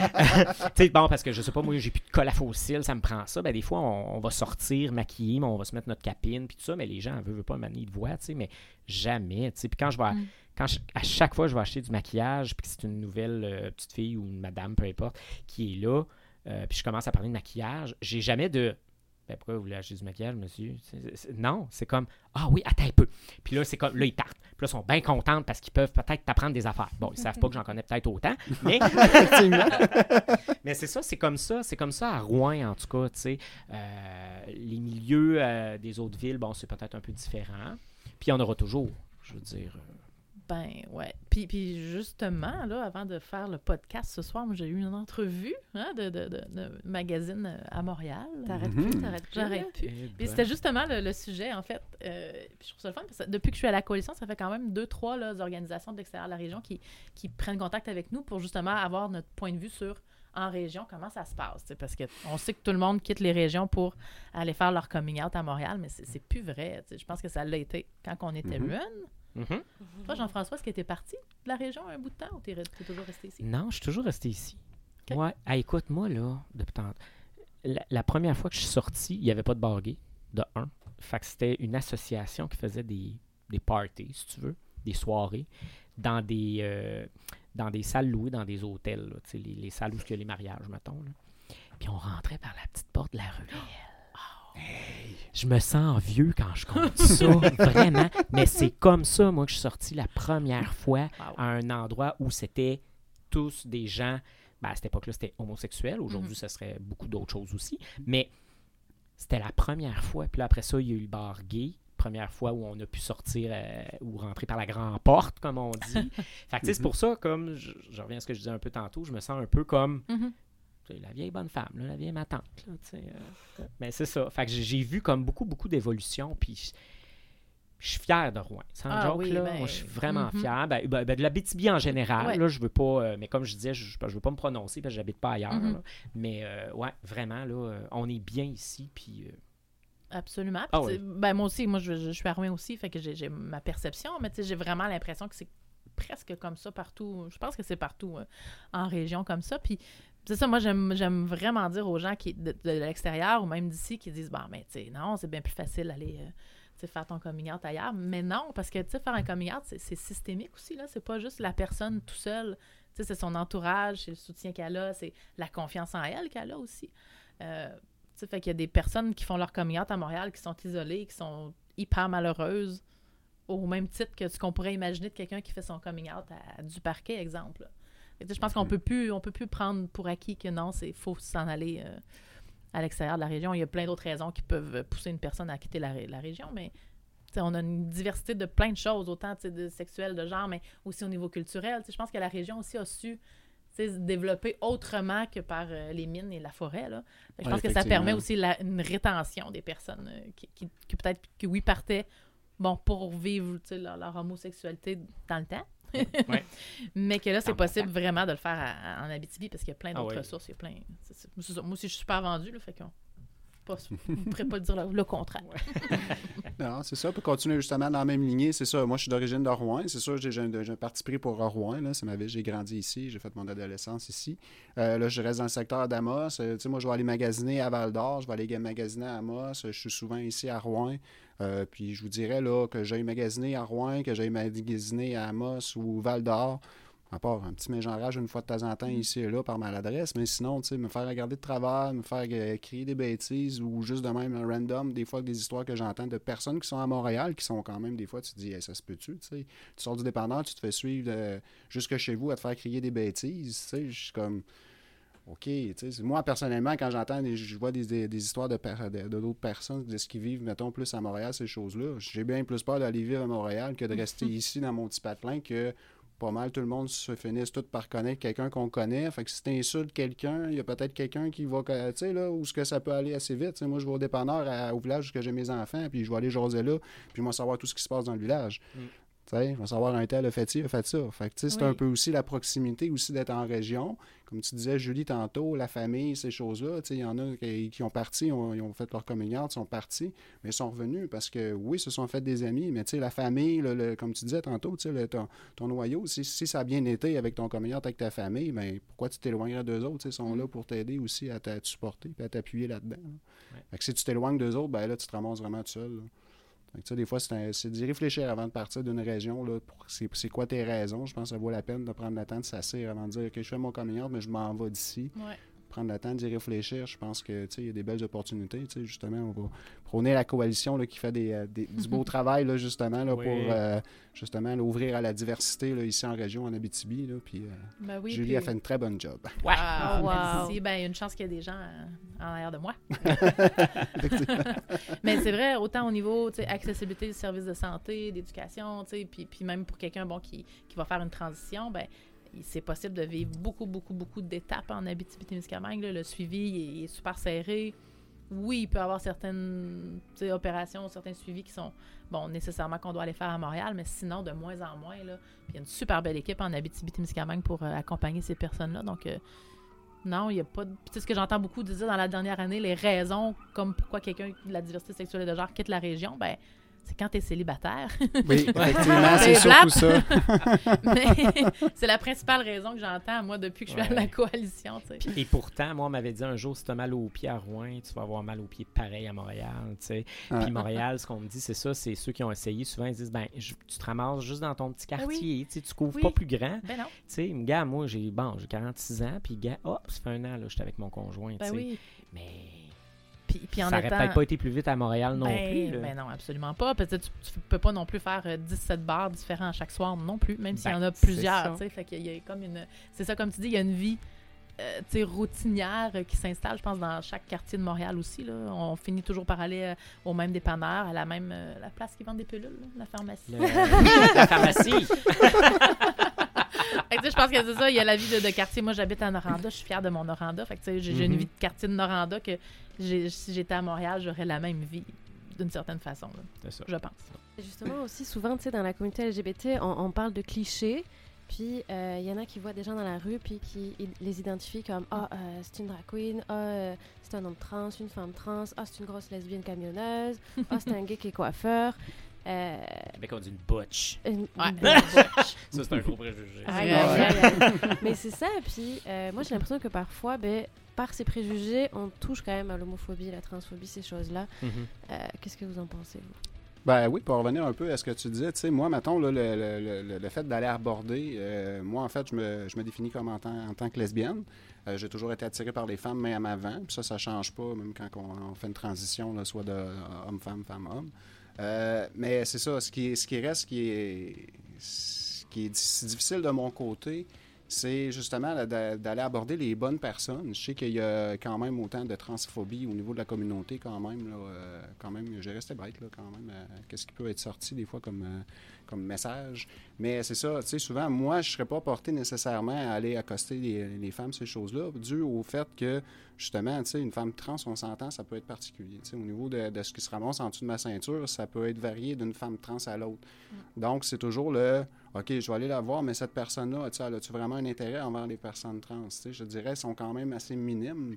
sais, bon, parce que je sais pas, moi, j'ai plus de colle à fossiles, ça me prend ça. Ben, des fois, on, on va sortir maquillé, mais on va se mettre notre capine, puis tout ça, mais les gens, veulent, veulent pas, manier de voix, tu sais, mais jamais, tu sais. Puis quand je vais, Mm. Quand je- à chaque fois, je vais acheter du maquillage, puis que c'est une nouvelle euh, petite fille ou une madame, peu importe, qui est là, euh, puis je commence à parler de maquillage, j'ai jamais de. Ben, pourquoi vous voulez acheter du maquillage, monsieur? Non, c'est comme Ah oui, attends un peu. Puis là, c'est comme là, ils partent. Puis là, ils sont bien contents parce qu'ils peuvent peut-être t'apprendre des affaires. Bon, ils savent pas que j'en connais peut-être autant, mais mais c'est ça, c'est comme ça, c'est comme ça à Rouen en tout cas, tu sais. Euh, les milieux euh, des autres villes, bon, c'est peut-être un peu différent. Puis il y en aura toujours, je veux dire. euh, Ben ouais. Puis, puis justement, là, avant de faire le podcast ce soir, moi j'ai eu une entrevue hein, de, de, de, de magazine euh, à Montréal. T'arrêtes Mhm. plus, t'arrêtes plus. J'arrête plus. Eh Puis ben. c'était justement le, le sujet, en fait. Euh, puis je trouve ça le fun, parce que depuis que je suis à la coalition, ça fait quand même deux, trois là, organisations de l'extérieur de la région qui, qui prennent contact avec nous pour justement avoir notre point de vue sur, en région, comment ça se passe. Parce qu'on sait que tout le monde quitte les régions pour aller faire leur coming out à Montréal, mais c'est plus vrai. Je pense que ça l'a été quand on était jeune. Mhm. Toi, Jean-François, est-ce que tu es parti de la région un bout de temps ou tu es, toujours resté ici? Non, je suis toujours resté ici. Ouais. Ah, écoute, moi, là, depuis tant- la, la première fois que je suis sorti, il n'y avait pas de bar gay, de un. Fait que c'était une association qui faisait des, des parties, si tu veux, des soirées, dans des, euh, dans des salles louées, dans des hôtels, là, les, les salles où il y a les mariages, mettons. là. Puis on rentrait par la petite porte de la rue. Je me sens vieux quand je compte ça, vraiment. Mais c'est comme ça, moi, que je suis sorti la première fois Wow. à un endroit où c'était tous des gens. Ben, à cette époque-là, c'était homosexuel. Aujourd'hui, Mhm. ce serait beaucoup d'autres choses aussi. Mais c'était la première fois. Puis là, après ça, il y a eu le bar gay. Première fois où on a pu sortir euh, ou rentrer par la grande porte, comme on dit. fait que, c'est pour ça, comme je, je reviens à ce que je disais un peu tantôt, je me sens un peu comme Mhm. La vieille bonne femme, là, la vieille ma tante. Là, euh, mais c'est ça. Fait que j'ai- vu comme beaucoup, beaucoup d'évolution. Puis je- suis fier de Rouen. Sans Ah joke, oui, là, ben, moi, je suis vraiment mhm. fier. Ben, ben, ben, de la BTB en général, Ouais. là, je veux pas. euh, mais comme je disais, je, je veux pas me prononcer parce que j'habite pas ailleurs. Mhm. là. Mais euh, ouais, vraiment, là, on est bien ici. Puis euh, Absolument. Ah oui. ben, moi aussi, moi, je, je- je suis à Rouen aussi, fait que j'ai ma perception, mais j'ai vraiment l'impression que c'est presque comme ça partout. Je pense que c'est partout en région comme ça. Puis c'est ça, moi, j'aime vraiment dire aux gens qui de, l'extérieur ou même d'ici qui disent, bon, mais tu sais, non, c'est bien plus facile d'aller euh, faire ton coming out ailleurs. Mais non, parce que tu sais, faire un coming out, c'est systémique aussi, là. C'est pas juste la personne tout seul. Tu sais, c'est son entourage, c'est le soutien qu'elle a, c'est la confiance en elle qu'elle a aussi. Euh, tu sais, fait qu'il y a des personnes qui font leur coming out à Montréal qui sont isolées, qui sont hyper malheureuses, au même titre que ce qu'on pourrait imaginer de quelqu'un qui fait son coming out à, du parquet, exemple. Je pense qu'on peut plus, on peut plus prendre pour acquis que non, c'est faut s'en aller euh, à l'extérieur de la région. Il y a plein d'autres raisons qui peuvent pousser une personne à quitter la, ré- la région, mais on a une diversité de plein de choses, autant de sexuelles, de genre, mais aussi au niveau culturel. Je pense que la région aussi a su se développer autrement que par euh, les mines et la forêt. Là. Je Ouais, pense que ça permet aussi la- une rétention des personnes euh, qui, qui- qui peut-être, que oui, partaient bon, pour vivre leur homosexualité dans le temps. Ouais. Mais que là, c'est possible vraiment de le faire à- à- en Abitibi parce qu'il y a plein Ah d'autres ouais. ressources. Il y a plein... Moi aussi, je suis super vendu, là, fait qu'on ne pourrais pas dire le, le contraire. Non, c'est ça. Pour continuer justement dans la même lignée, c'est ça. Moi, je suis d'origine de Rouen. C'est sûr, j'ai j'ai un, j'ai un parti pris pour Rouen. là. C'est ma ville. J'ai grandi ici. J'ai fait mon adolescence ici. Euh, là, je reste dans le secteur d'Amos. Euh, tu sais, moi, je vais aller magasiner à Val d'Or. Je vais aller magasiner à Amos. Je suis souvent ici à Rouen. Euh, puis je vous dirais là, que j'aille magasiner à Rouen, que j'aille magasiner à Amos ou Val d'Or. À part un petit mégenrage une fois de temps en temps ici et là par maladresse, mais sinon, tu sais, me faire regarder de travers, me faire euh, crier des bêtises ou juste de même un random, des fois des histoires que j'entends de personnes qui sont à Montréal, qui sont quand même, des fois, tu te dis, Hey, ça se peut-tu, tu sais? Tu sors du dépanneur, tu te fais suivre euh, jusque chez vous à te faire crier des bêtises, tu sais, je suis comme. OK, tu moi personnellement, quand j'entends, des- je vois des, des- des histoires de per- de de d'autres personnes, de ce qu'ils vivent, mettons, plus à Montréal, ces choses-là, j'ai bien plus peur d'aller vivre à Montréal que de rester ici dans mon petit patelin que pas mal tout le monde se finisse tout par connaître quelqu'un qu'on connaît. Fait que si t'insultes quelqu'un, il y a peut-être quelqu'un qui va, tu sais, là, où ce que ça peut aller assez vite. Tu moi, je vais au dépanneur à- au village où j'ai mes enfants, puis je vais aller jaser là, puis moi savoir tout ce qui se passe dans le village. Mm. Tu sais, je vais savoir un tel a fait ci, a fait ça. Fait que, c'est un peu aussi la proximité aussi d'être en région. Comme tu disais, Julie, tantôt, la famille, ces choses-là, il y en a qui, qui ont parti, ont- ils ont fait leur communion, ils sont partis, mais ils sont revenus parce que, oui, ils se sont fait des amis, mais la famille, le- le- comme tu disais tantôt, le- ton, ton noyau, si, si ça a bien été avec ton communion, avec ta famille, ben, pourquoi tu t'éloignerais d'eux autres? Ils sont là pour t'aider aussi à te supporter et à t'appuyer là-dedans. là. Ouais. Fait que si tu t'éloignes d'eux autres, ben là, tu te ramasses vraiment tout seul. là. Sais, des fois, c'est d'y réfléchir avant de partir d'une région. C'est quoi tes raisons? Je pense que ça vaut la peine de prendre le temps de s'asseoir avant de dire que je fais mon communion, mais je m'en vais d'ici. Prendre le temps d'y réfléchir, je pense que, tu sais, il y a des belles opportunités, tu sais, justement, on va prôner la coalition là, qui fait des, euh, des- du beau travail, là, justement, là, Oui. pour, euh, justement, là, ouvrir à la diversité, là, ici en région, en Abitibi, là, puis euh, Ben oui, Julie puis- a fait une très bonne job. Ouais. Ah, Oh, wow. merci. Ben, il y a une chance qu'il y ait des gens euh, en arrière de moi. Mais c'est vrai, autant au niveau, accessibilité des services de santé, d'éducation, tu sais, puis, puis même pour quelqu'un, bon, qui, qui va faire une transition, ben c'est possible de vivre beaucoup, beaucoup, beaucoup d'étapes en Abitibi-Témiscamingue. Le suivi est, est super serré. Oui, il peut y avoir certaines opérations, certains suivis qui sont, bon, nécessairement qu'on doit aller faire à Montréal, mais sinon, de moins en moins, là. Puis il y a une super belle équipe en Abitibi-Témiscamingue pour euh, accompagner ces personnes-là. Donc, euh, non, il n'y a pas de... Sais, ce que j'entends beaucoup dire dans la dernière année, les raisons comme pourquoi quelqu'un de la diversité sexuelle et de genre quitte la région, ben c'est quand tu es célibataire. Oui, effectivement, C'est surtout ça. Mais c'est la principale raison que j'entends, moi, depuis que je suis à la coalition, tu sais. Et pourtant, moi, on m'avait dit un jour, si tu as mal aux pieds à Rouen, tu vas avoir mal aux pieds pareil à Montréal. tu sais. Ouais. Puis Montréal, ce qu'on me dit, c'est ça, c'est ceux qui ont essayé, souvent, ils disent, ben, je- tu te ramasses juste dans ton petit Ah oui. quartier, tu sais, tu couvres Oui. pas plus grand. Ben non, Tu sais, gars, moi, j'ai bon, j'ai 46 ans, puis gars, hop, ça fait un an, là, j'étais avec mon conjoint, tu ben sais. oui. Mais Puis, puis en ça aurait étant... peut-être pas été plus vite à Montréal non ben, plus. là. ben non, absolument pas. Peut-être tu, tu peux pas non plus faire euh, 17 bars différents chaque soir non plus, même s'il y en Ben, a c'est plusieurs. ça. tu sais. Fait qu'il y a comme une. C'est ça, comme tu dis, il y a une vie. euh, routinière euh, qui s'installe, je pense, dans chaque quartier de Montréal aussi. Là. On finit toujours par aller euh, au même dépanneur, à la même euh, la place qui vend des pilules, là, la pharmacie. Le- la pharmacie. je pense que c'est ça, il y a la vie de, de quartier. Moi, j'habite à Noranda, je suis fière de mon Noranda. Fait que, tu sais, j'ai j'ai une Mhm. vie de quartier de Noranda que j'ai- si j'étais à Montréal, j'aurais la même vie, d'une certaine façon, là, C'est ça. je pense. Et Justement, aussi, souvent, tu sais, dans la communauté LGBT, on, on parle de clichés. Puis, euh, il y en a qui voient des gens dans la rue, puis qui les identifient comme Ah, euh, c'est une drag queen, ah, euh, c'est un homme trans, une femme trans, ah, c'est une grosse lesbienne camionneuse, ah, c'est un gay qui est coiffeur. Euh, Québec, on dit une butch. Ouais. une- une- Ça, c'est un gros préjugé. Ouais. aïe. Mais c'est ça, puis euh, moi j'ai l'impression que parfois, ben, par ces préjugés, on touche quand même à l'homophobie, la transphobie, ces choses-là. Mhm. Euh, Qu'est-ce que vous en pensez, vous? Ben oui, pour revenir un peu à ce que tu disais, tu sais, moi, mettons, là, le, le- le- le fait d'aller aborder, euh, moi, en fait, je me, je me définis comme en tant, en tant que lesbienne. Euh, J'ai toujours été attiré par les femmes, même avant. Puis ça, ça change pas, même quand on, on fait une transition, là, soit de homme-femme, femme-homme. Euh, mais c'est ça, ce qui, ce qui reste, qui est, ce qui est di- difficile de mon côté, c'est justement d'aller aborder les bonnes personnes. Je sais qu'il y a quand même autant de transphobie au niveau de la communauté, quand même. Là, euh, quand même, j'ai resté bête, là, quand même. euh, Qu'est-ce qui peut être sorti des fois comme, comme message. Mais c'est ça, tu sais, souvent, moi, je ne serais pas porté nécessairement à aller accoster les, les femmes, ces choses-là, dû au fait que, justement, tu sais, une femme trans, on s'entend, ça peut être particulier. Tu sais, au niveau de, de ce qui se ramasse en dessous de ma ceinture, ça peut être varié d'une femme trans à l'autre. Donc, c'est toujours le OK, je vais aller la voir, mais cette personne-là, tu sais, elle a-tu vraiment un intérêt envers les personnes trans? Tu sais, je dirais, elles sont quand même assez minimes.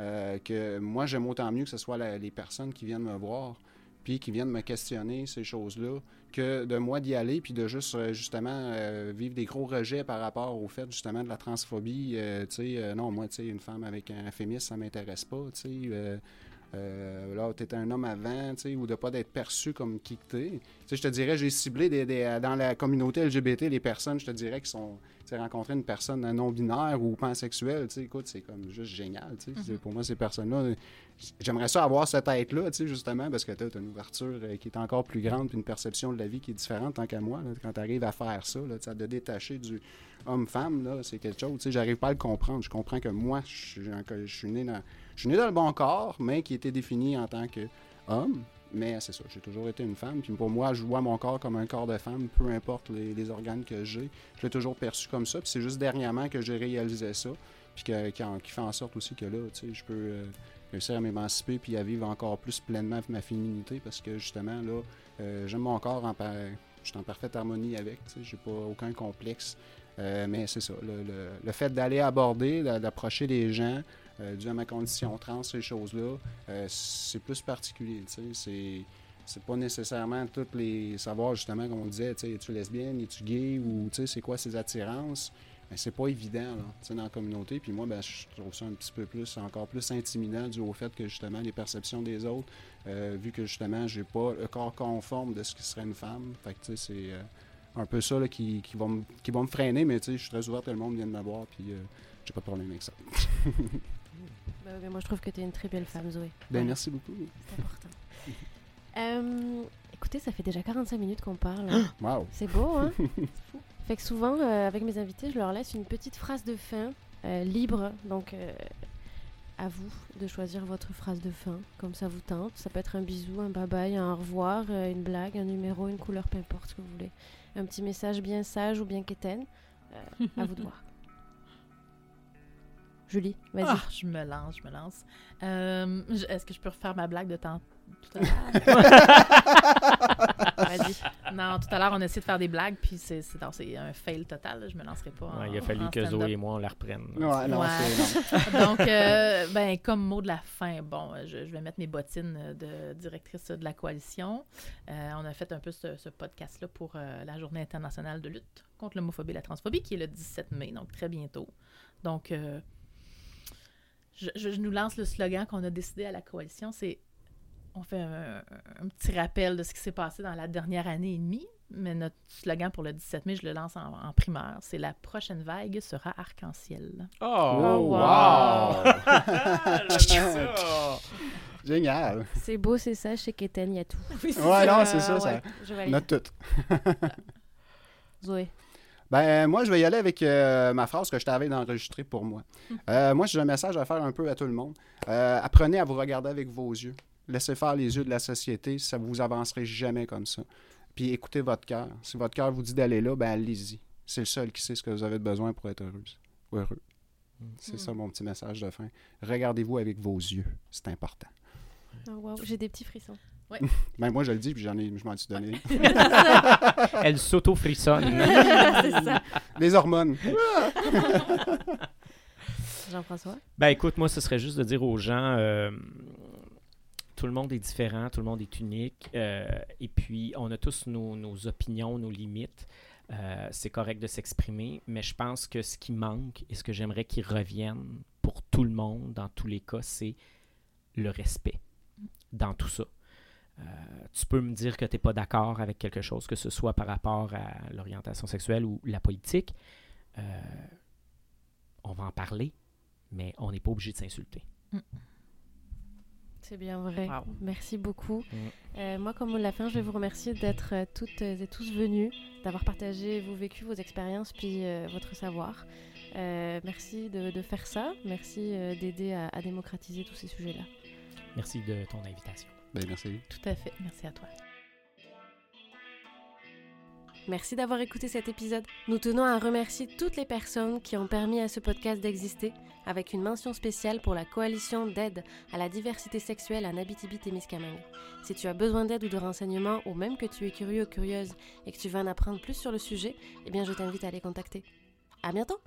euh, que moi, j'aime autant mieux que ce soit la- les personnes qui viennent me voir, puis qui viennent me questionner ces choses-là, que de moi d'y aller, puis de juste, euh, justement, euh, vivre des gros rejets par rapport au fait, justement, de la transphobie. euh, tu sais, non, moi, tu sais, une femme avec un féminisme, ça m'intéresse pas, tu sais. euh, là, tu étais un homme avant, tu sais, ou de pas d'être perçu comme qui que t'es. Tu sais, je te dirais, j'ai ciblé des, des- dans la communauté LGBT les personnes, je te dirais, qui sont, rencontrer une personne non-binaire ou pansexuelle, tu sais, écoute, c'est comme juste génial, tu sais. C'est- Pour moi, ces personnes-là, j'aimerais ça avoir cette tête-là, tu sais, justement, parce que tu as une ouverture euh, qui est encore plus grande, puis une perception de la vie qui est différente, tant qu'à moi, quand tu arrives à faire ça, là, à te détacher du homme-femme, là, c'est quelque chose, tu sais, j'arrive pas à le comprendre. Je comprends que moi, je suis, né dans, je suis né dans le bon corps, mais qui était défini en tant que homme. Mais c'est ça, j'ai toujours été une femme. Puis pour moi, je vois mon corps comme un corps de femme, peu importe les, organes que j'ai. Je l'ai toujours perçu comme ça. Puis c'est juste dernièrement que j'ai réalisé ça. Puis qui fait en sorte aussi que là, tu sais, je peux euh, réussir à m'émanciper puis à vivre encore plus pleinement ma féminité. Parce que justement, là, euh, j'aime mon corps en Je suis en parfaite harmonie avec. J'ai pas aucun complexe. Euh, mais c'est ça, le, le- le fait d'aller aborder, d'a- d'approcher les gens, euh, dû à ma condition trans, ces choses-là, c'est plus particulier. C'est, c'est pas nécessairement toutes les. savoir justement, comme on disait, tu es-tu lesbienne, es-tu gay, ou tu sais, c'est quoi ses attirances. Mais c'est pas évident là, dans la communauté. Puis moi, ben, je trouve ça un petit peu plus, encore plus intimidant dû au fait que justement, les perceptions des autres, euh, vu que justement, j'ai pas le corps conforme de ce qui serait une femme. Fait que tu sais, c'est. euh, un peu ça là, qui, qui, va me, qui va me freiner, mais tu sais, je suis très ouvert que le monde vienne me voir, puis euh, j'ai pas de problème avec ça. Mais moi, je trouve que tu es une très belle femme, Zoé. Ben, Ouais, merci beaucoup. C'est important. Euh, écoutez, ça fait déjà 45 minutes qu'on parle. Wow. C'est beau, hein? Fait que souvent, euh, avec mes invités, je leur laisse une petite phrase de fin, euh, libre. Donc, euh, à vous de choisir votre phrase de fin, comme ça vous tente. Ça peut être un bisou, un bye-bye, un au revoir, euh, une blague, un numéro, une couleur, peu importe ce que vous voulez. Un petit message bien sage ou bien quétaine. Euh, à vous de voir. Julie, vas-y. Ah, je me lance, je me lance. Euh, Est-ce que je peux refaire ma blague de temps tout à l'heure? Non, tout à l'heure, on a essayé de faire des blagues, puis c'est c'est- non, c'est un fail total. là. Je me lancerai pas. en- il a fallu en que stand-up. Zoé et moi, on la reprenne. Ouais, non, Ouais. c'est non. Donc, euh, ben, comme mot de la fin, bon, euh, je, je vais mettre mes bottines euh, de directrice de la coalition. Euh, on a fait un peu ce, ce podcast-là pour euh, la Journée internationale de lutte contre l'homophobie et la transphobie, qui est le 17 mai, donc très bientôt. Donc, euh, je, je- je nous lance le slogan qu'on a décidé à la coalition, c'est on fait un, un petit rappel de ce qui s'est passé dans la dernière année et demie, mais notre slogan pour le 17 mai, je le lance en, en primaire, c'est la prochaine vague sera arc-en-ciel. Oh, Oh, wow! wow! Génial. C'est beau, c'est ça. Chez Kéten, il y a tout. Ouais, non, c'est ça, ça. Valide. Note tout. Zoé. Ben, moi, je vais y aller avec euh, ma phrase que je t'avais d'enregistrer pour moi. Euh, moi, j'ai un message à faire un peu à tout le monde. Euh, apprenez à vous regarder avec vos yeux. Laissez faire les yeux de la société, ça vous avancerez jamais comme ça. Puis écoutez votre cœur. Si votre cœur vous dit d'aller là, ben allez-y. C'est le seul qui sait ce que vous avez besoin pour être heureuse. ou heureux. C'est Mm. ça mon petit message de fin. Regardez-vous avec vos yeux. C'est important. Oh, wow, J'ai des petits frissons. Ben, moi, je le dis, puis j'en ai, je m'en suis donné. Elle s'auto-frissonne. les hormones. Jean-François? Ben écoute, moi, ce serait juste de dire aux gens, euh, tout le monde est différent, tout le monde est unique, euh, et puis on a tous nos, opinions, nos limites. Euh, c'est correct de s'exprimer, mais je pense que ce qui manque et ce que j'aimerais qu'il revienne pour tout le monde, dans tous les cas, c'est le respect dans tout ça. Euh, tu peux me dire que tu n'es pas d'accord avec quelque chose, que ce soit par rapport à l'orientation sexuelle ou la politique. On va en parler, mais on n'est pas obligé de s'insulter. C'est bien vrai. Wow. Merci beaucoup. Mm. Euh, moi, comme on l'a fait, je vais vous remercier d'être euh, toutes et tous venus, d'avoir partagé vos vécus, vos expériences, puis euh, votre savoir. Euh, merci de, de faire ça. Merci euh, d'aider à, à démocratiser tous ces sujets-là. Merci de ton invitation. Ben, merci. Tout à fait. Merci à toi. Merci d'avoir écouté cet épisode. Nous tenons à remercier toutes les personnes qui ont permis à ce podcast d'exister, avec une mention spéciale pour la coalition d'aide à la diversité sexuelle en Abitibi-Témiscamingue. Si tu as besoin d'aide ou de renseignements, ou même que tu es curieux ou curieuse et que tu veux en apprendre plus sur le sujet, eh bien je t'invite à les contacter. À bientôt!